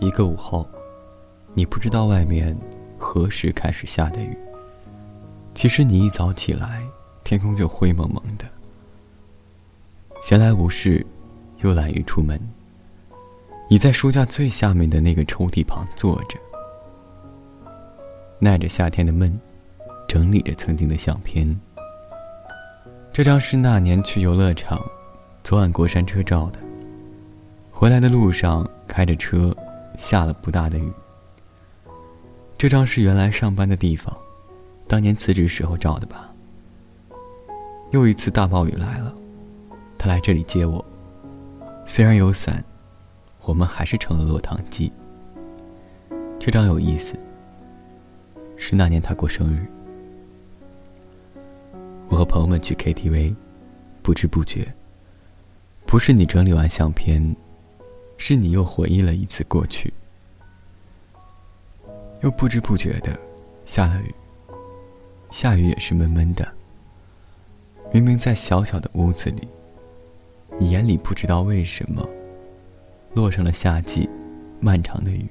一个午后，你不知道外面何时开始下的雨。其实你一早起来，天空就灰蒙蒙的。闲来无事，又懒于出门。你在书架最下面的那个抽屉旁坐着，耐着夏天的闷，整理着曾经的相片。这张是那年去游乐场，昨晚过山车照的。回来的路上开着车。下了不大的雨。这张是原来上班的地方，当年辞职时候照的吧。又一次大暴雨来了，他来这里接我。虽然有伞，我们还是成了落汤鸡。这张有意思，是那年他过生日，我和朋友们去 KTV，不知不觉。不是你整理完相片。是你又回忆了一次过去，又不知不觉的下了雨。下雨也是闷闷的。明明在小小的屋子里，你眼里不知道为什么落上了夏季漫长的雨。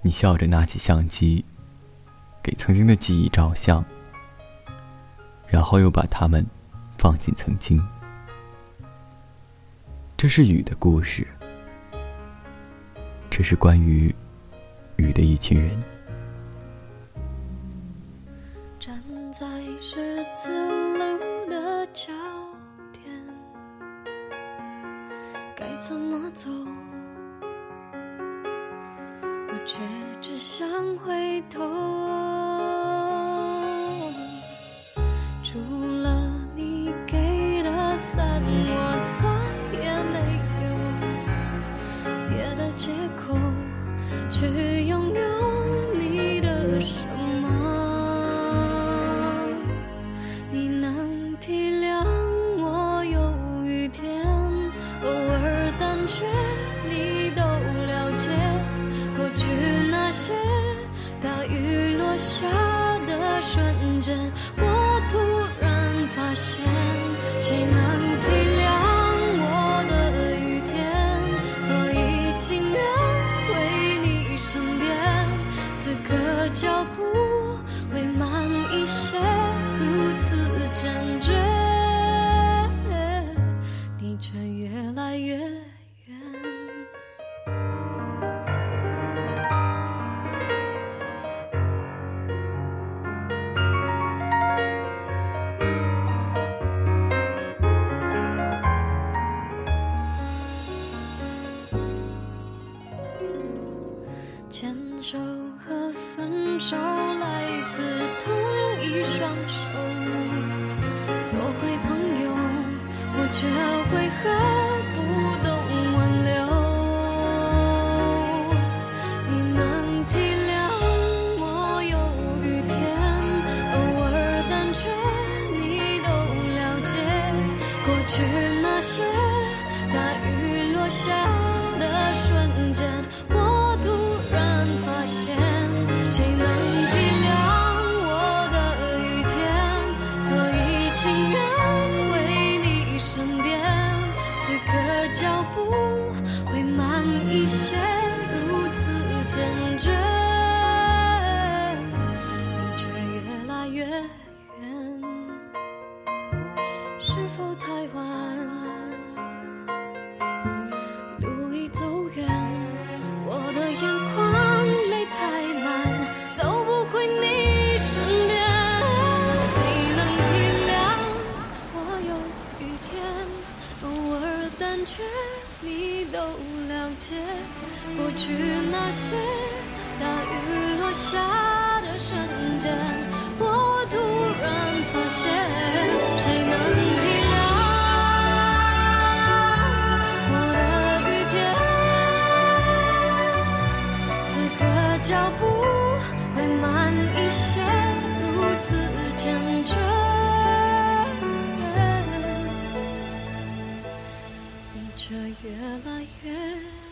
你笑着拿起相机，给曾经的记忆照相，然后又把它们放进曾经。这是雨的故事，这是关于雨的一群人。站在十字路的交点，该怎么走？我却只想回头。散我再也没有别的借口去拥有你的什么？你能体谅我有雨天偶尔胆怯你都了解过去那些大雨落下的瞬间我牵手和分手来自同一双手。做回朋友我却为何脚步偶尔。胆怯你都了解，过去那些大雨落下的瞬间，我突然发现，谁能体谅我的雨天？此刻脚步会慢一些，如此坚决。却越来越